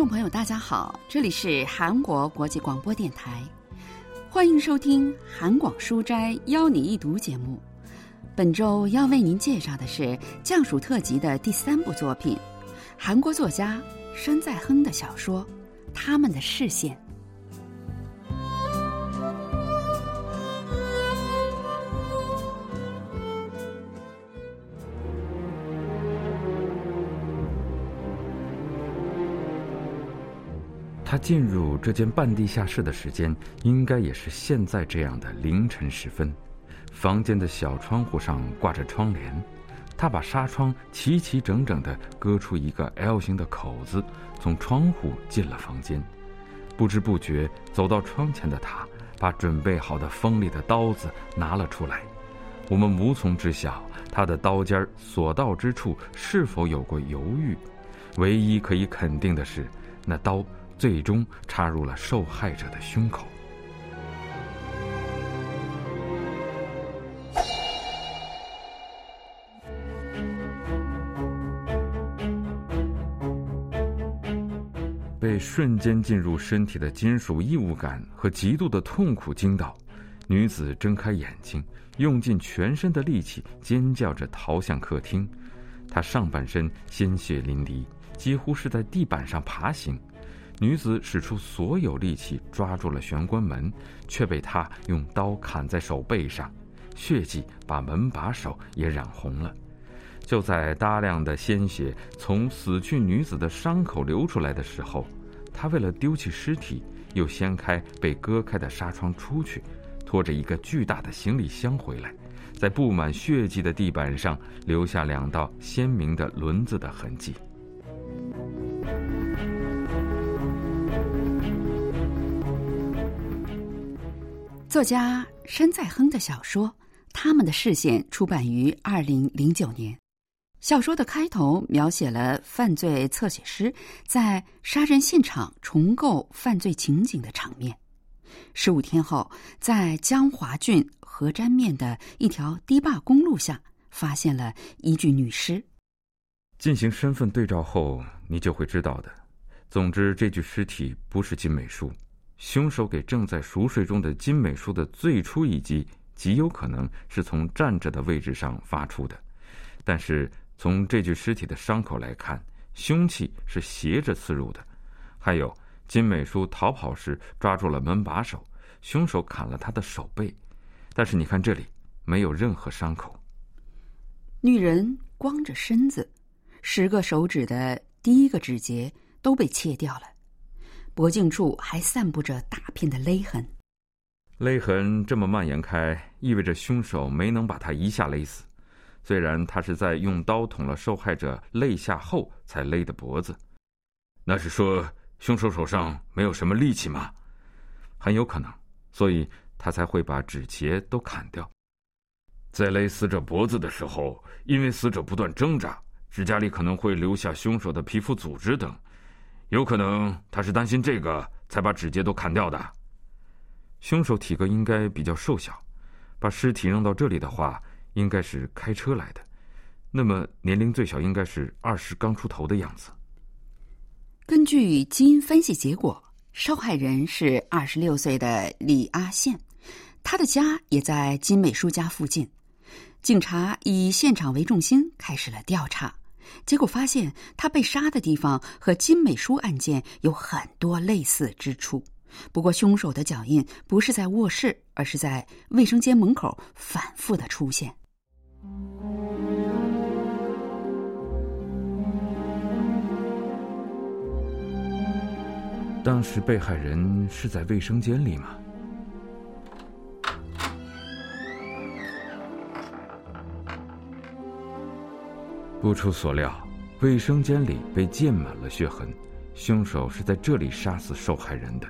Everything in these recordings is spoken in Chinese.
众朋友，大家好，这里是韩国国际广播电台，欢迎收听《韩广书斋邀你一读》节目。本周要为您介绍的是《降暑特辑》的第三部作品——韩国作家山在亨的小说《他们的视线》。他进入这间半地下室的时间，应该也是现在这样的凌晨时分。房间的小窗户上挂着窗帘，他把纱窗齐齐整整地割出一个 L 型的口子，从窗户进了房间。不知不觉走到窗前的他，把准备好的锋利的刀子拿了出来。我们无从知晓他的刀尖所到之处是否有过犹豫。唯一可以肯定的是，那刀。最终插入了受害者的胸口。被瞬间进入身体的金属异物感和极度的痛苦惊到，女子睁开眼睛，用尽全身的力气尖叫着逃向客厅。她上半身鲜血淋漓，几乎是在地板上爬行。女子使出所有力气抓住了玄关门，却被他用刀砍在手背上，血迹把门把手也染红了。就在大量的鲜血从死去女子的伤口流出来的时候，他为了丢弃尸体，又掀开被割开的纱窗出去，拖着一个巨大的行李箱回来，在布满血迹的地板上留下两道鲜明的轮子的痕迹。作家申在亨的小说《他们的视线》出版于二零零九年。小说的开头描写了犯罪侧写师在杀人现场重构犯罪情景的场面。十五天后，在江华郡河沾面的一条堤坝公路下，发现了一具女尸。进行身份对照后，你就会知道的。总之，这具尸体不是金美淑。凶手给正在熟睡中的金美淑的最初一击，极有可能是从站着的位置上发出的。但是从这具尸体的伤口来看，凶器是斜着刺入的。还有，金美淑逃跑时抓住了门把手，凶手砍了她的手背。但是你看这里，没有任何伤口。女人光着身子，十个手指的第一个指节都被切掉了。脖颈处还散布着大片的勒痕，勒痕这么蔓延开，意味着凶手没能把他一下勒死。虽然他是在用刀捅了受害者肋下后才勒的脖子，那是说凶手手上没有什么力气吗？很有可能，所以他才会把指节都砍掉。在勒死者脖子的时候，因为死者不断挣扎，指甲里可能会留下凶手的皮肤组织等。有可能他是担心这个才把指节都砍掉的。凶手体格应该比较瘦小，把尸体扔到这里的话，应该是开车来的。那么年龄最小应该是二十刚出头的样子。根据基因分析结果，受害人是二十六岁的李阿宪，他的家也在金美淑家附近。警察以现场为重心开始了调查。结果发现，他被杀的地方和金美淑案件有很多类似之处。不过，凶手的脚印不是在卧室，而是在卫生间门口反复的出现。当时被害人是在卫生间里吗？不出所料，卫生间里被溅满了血痕，凶手是在这里杀死受害人的。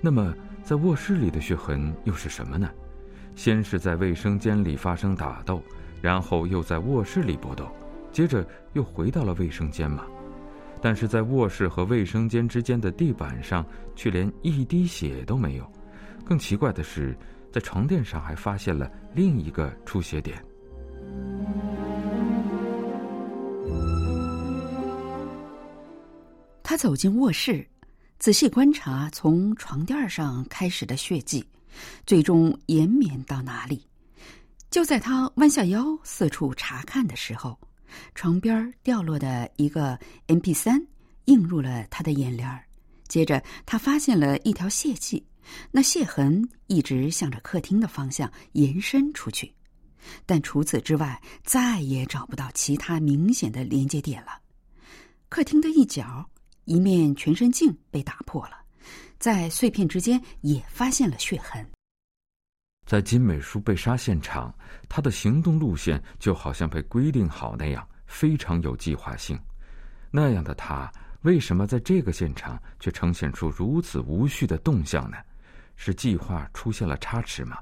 那么，在卧室里的血痕又是什么呢？先是在卫生间里发生打斗，然后又在卧室里搏斗，接着又回到了卫生间吗？但是在卧室和卫生间之间的地板上却连一滴血都没有。更奇怪的是，在床垫上还发现了另一个出血点。他走进卧室，仔细观察从床垫上开始的血迹，最终延绵到哪里。就在他弯下腰四处查看的时候，床边掉落的一个 M P 三映入了他的眼帘。接着，他发现了一条血迹，那血痕一直向着客厅的方向延伸出去，但除此之外，再也找不到其他明显的连接点了。客厅的一角，一面全身镜被打破了，在碎片之间也发现了血痕。在金美淑被杀现场，他的行动路线就好像被规定好那样，非常有计划性。那样的他。为什么在这个现场却呈现出如此无序的动向呢？是计划出现了差池吗？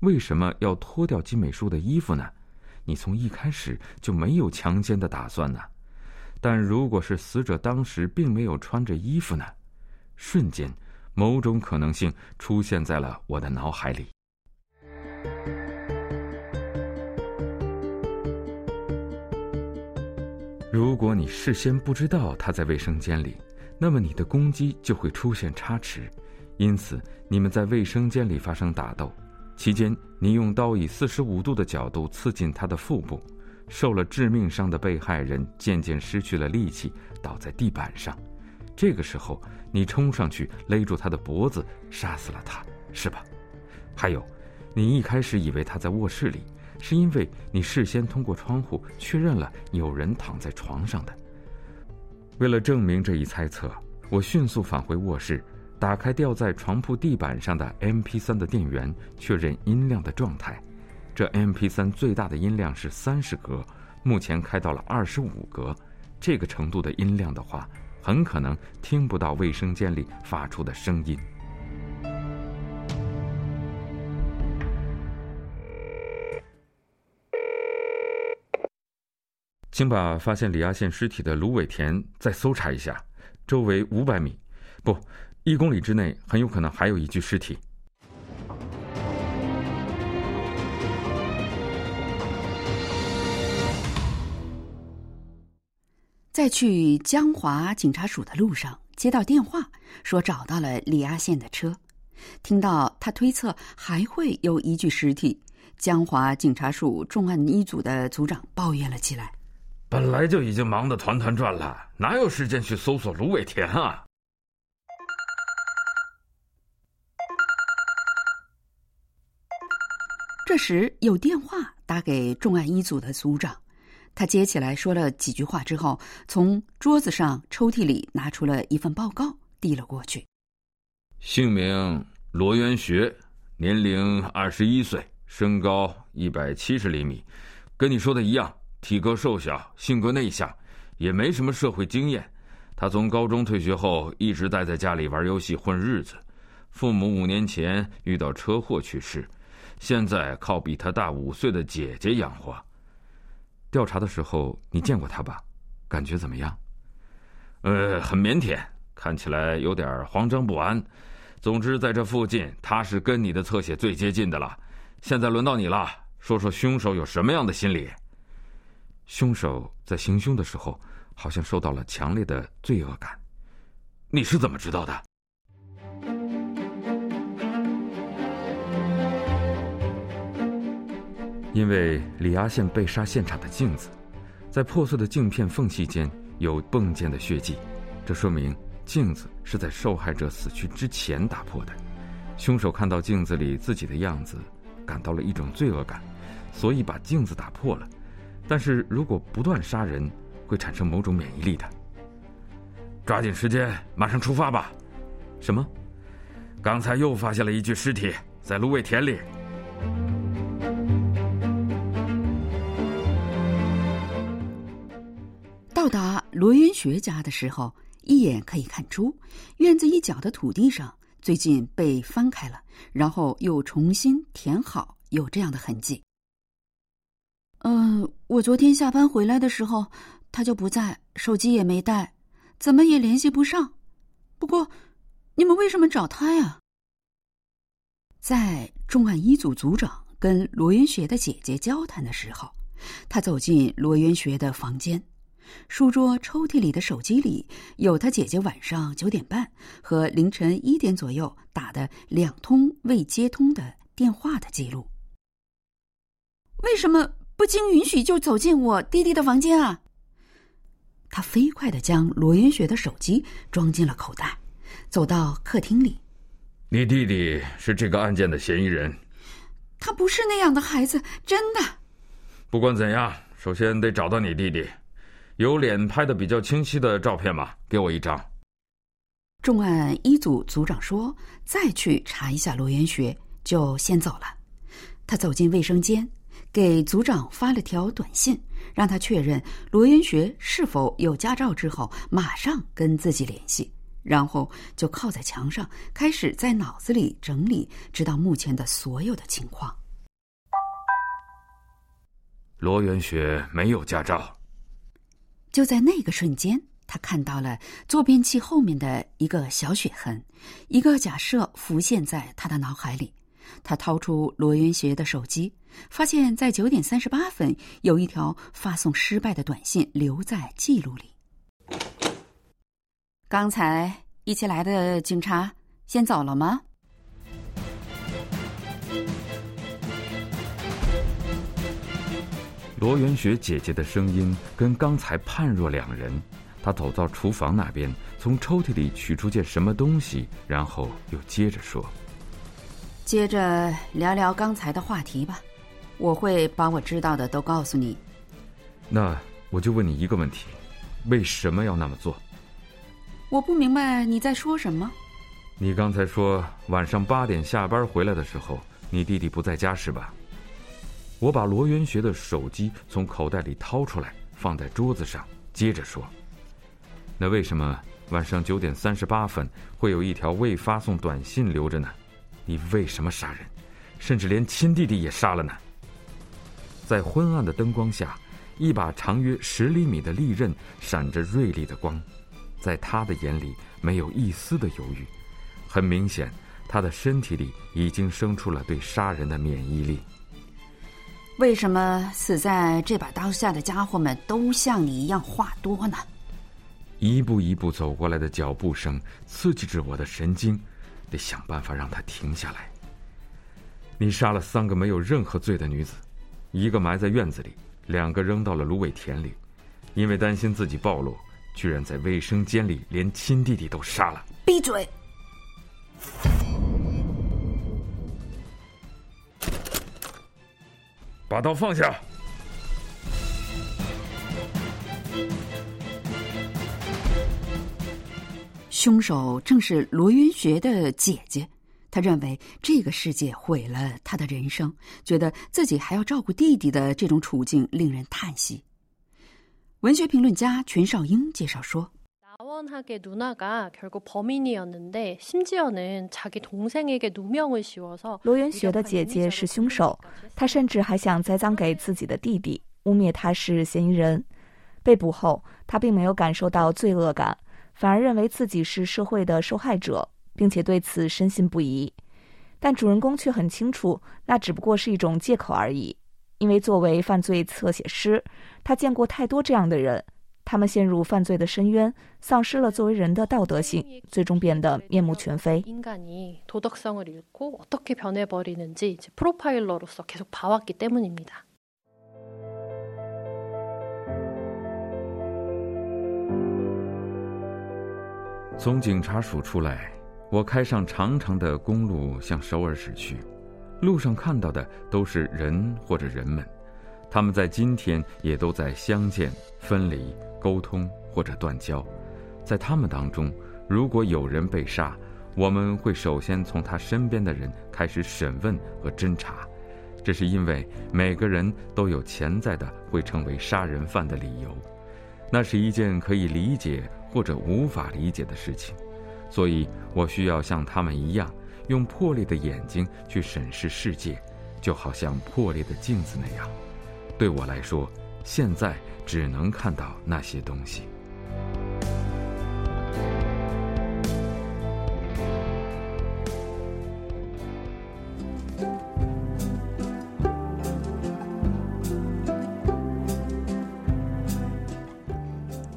为什么要脱掉金美淑的衣服呢？你从一开始就没有强奸的打算呢？但如果是死者当时并没有穿着衣服呢？瞬间，某种可能性出现在了我的脑海里。如果你事先不知道他在卫生间里，那么你的攻击就会出现差池，因此你们在卫生间里发生打斗，期间你用刀以四十五度的角度刺进他的腹部，受了致命伤的被害人渐渐失去了力气，倒在地板上，这个时候你冲上去勒住他的脖子，杀死了他，是吧？还有，你一开始以为他在卧室里。是因为你事先通过窗户确认了有人躺在床上的。为了证明这一猜测，我迅速返回卧室，打开吊在床铺地板上的 MP3 的电源，确认音量的状态。这 MP3 最大的音量是三十格，目前开到了二十五格。这个程度的音量的话，很可能听不到卫生间里发出的声音。请把发现李亚宪尸体的芦苇田再搜查一下，周围五百米，不，一公里之内很有可能还有一具尸体。在去江华警察署的路上，接到电话说找到了李阿宪的车，听到他推测还会有一具尸体，江华警察署重案一组的组长抱怨了起来。本来就已经忙得团团转了，哪有时间去搜索芦苇田啊？这时有电话打给重案一组的组长，他接起来说了几句话之后，从桌子上抽屉里拿出了一份报告，递了过去。姓名罗元学，年龄二十一岁，身高一百七十厘米，跟你说的一样。体格瘦小，性格内向，也没什么社会经验。他从高中退学后一直待在家里玩游戏混日子。父母五年前遇到车祸去世，现在靠比他大五岁的姐姐养活。调查的时候你见过他吧？感觉怎么样？呃，很腼腆，看起来有点慌张不安。总之，在这附近，他是跟你的侧写最接近的了。现在轮到你了，说说凶手有什么样的心理？凶手在行凶的时候，好像受到了强烈的罪恶感。你是怎么知道的？因为李阿宪被杀现场的镜子，在破碎的镜片缝隙间有迸溅的血迹，这说明镜子是在受害者死去之前打破的。凶手看到镜子里自己的样子，感到了一种罪恶感，所以把镜子打破了。但是如果不断杀人，会产生某种免疫力的。抓紧时间，马上出发吧。什么？刚才又发现了一具尸体，在芦苇田里。到达罗云学家的时候，一眼可以看出，院子一角的土地上最近被翻开了，然后又重新填好，有这样的痕迹。嗯，我昨天下班回来的时候，他就不在，手机也没带，怎么也联系不上。不过，你们为什么找他呀？在重案一组组长跟罗云学的姐姐交谈的时候，他走进罗云学的房间，书桌抽屉里的手机里有他姐姐晚上九点半和凌晨一点左右打的两通未接通的电话的记录。为什么不经允许就走进我弟弟的房间啊？他飞快的将罗云雪的手机装进了口袋，走到客厅里。你弟弟是这个案件的嫌疑人。他不是那样的孩子，真的。不管怎样，首先得找到你弟弟。有脸拍的比较清晰的照片吗？给我一张。重案一组组长说：“再去查一下罗元学，就先走了。”他走进卫生间，给组长发了条短信，让他确认罗元学是否有驾照之后，马上跟自己联系。然后就靠在墙上，开始在脑子里整理，知道目前的所有的情况。罗元学没有驾照。就在那个瞬间，他看到了坐便器后面的一个小血痕，一个假设浮现在他的脑海里。他掏出罗元学的手机，发现在九点三十八分有一条发送失败的短信留在记录里。刚才一起来的警察先走了吗？罗元雪姐姐的声音跟刚才判若两人。她走到厨房那边，从抽屉里取出件什么东西，然后又接着说：“接着聊聊刚才的话题吧，我会把我知道的都告诉你。”那我就问你一个问题：为什么要那么做？我不明白你在说什么。你刚才说晚上八点下班回来的时候，你弟弟不在家是吧？我把罗元学的手机从口袋里掏出来，放在桌子上，接着说：“那为什么晚上九点三十八分会有一条未发送短信留着呢？你为什么杀人，甚至连亲弟弟也杀了呢？”在昏暗的灯光下，一把长约十厘米的利刃闪着锐利的光，在他的眼里没有一丝的犹豫。很明显，他的身体里已经生出了对杀人的免疫力。为什么死在这把刀下的家伙们都像你一样话多呢？一步一步走过来的脚步声刺激着我的神经，得想办法让他停下来。你杀了三个没有任何罪的女子，一个埋在院子里，两个扔到了芦苇田里，因为担心自己暴露，居然在卫生间里连亲弟弟都杀了。闭嘴！把刀放下！凶手正是罗云学的姐姐，他认为这个世界毁了他的人生，觉得自己还要照顾弟弟的这种处境令人叹息。文学评论家全少英介绍说。罗元学的姐姐是凶手，她甚至还想栽赃给自己的弟弟，污蔑他是嫌疑人。被捕后，他并没有感受到罪恶感，反而认为自己是社会的受害者，并且对此深信不疑。但主人公却很清楚，那只不过是一种借口而已，因为作为犯罪侧写师，他见过太多这样的人。他们陷入犯罪的深渊，丧失了作为人的道德性，最终变得面目全非。从警察署出来，我开上长长的公路向首尔驶去，路上看到的都是人或者人们，他们在今天也都在相见、分离。沟通或者断交，在他们当中，如果有人被杀，我们会首先从他身边的人开始审问和侦查，这是因为每个人都有潜在的会成为杀人犯的理由，那是一件可以理解或者无法理解的事情，所以我需要像他们一样，用破裂的眼睛去审视世界，就好像破裂的镜子那样。对我来说，现在。只能看到那些东西。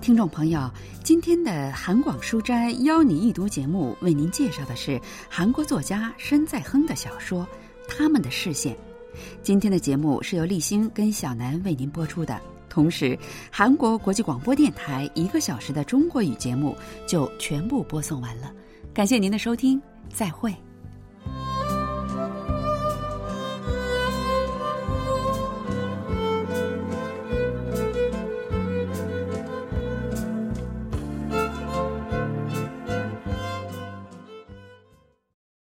听众朋友，今天的韩广书斋邀你一读节目，为您介绍的是韩国作家申在亨的小说《他们的视线》。今天的节目是由立新跟小南为您播出的，同时，韩国国际广播电台一个小时的中国语节目就全部播送完了。感谢您的收听，再会。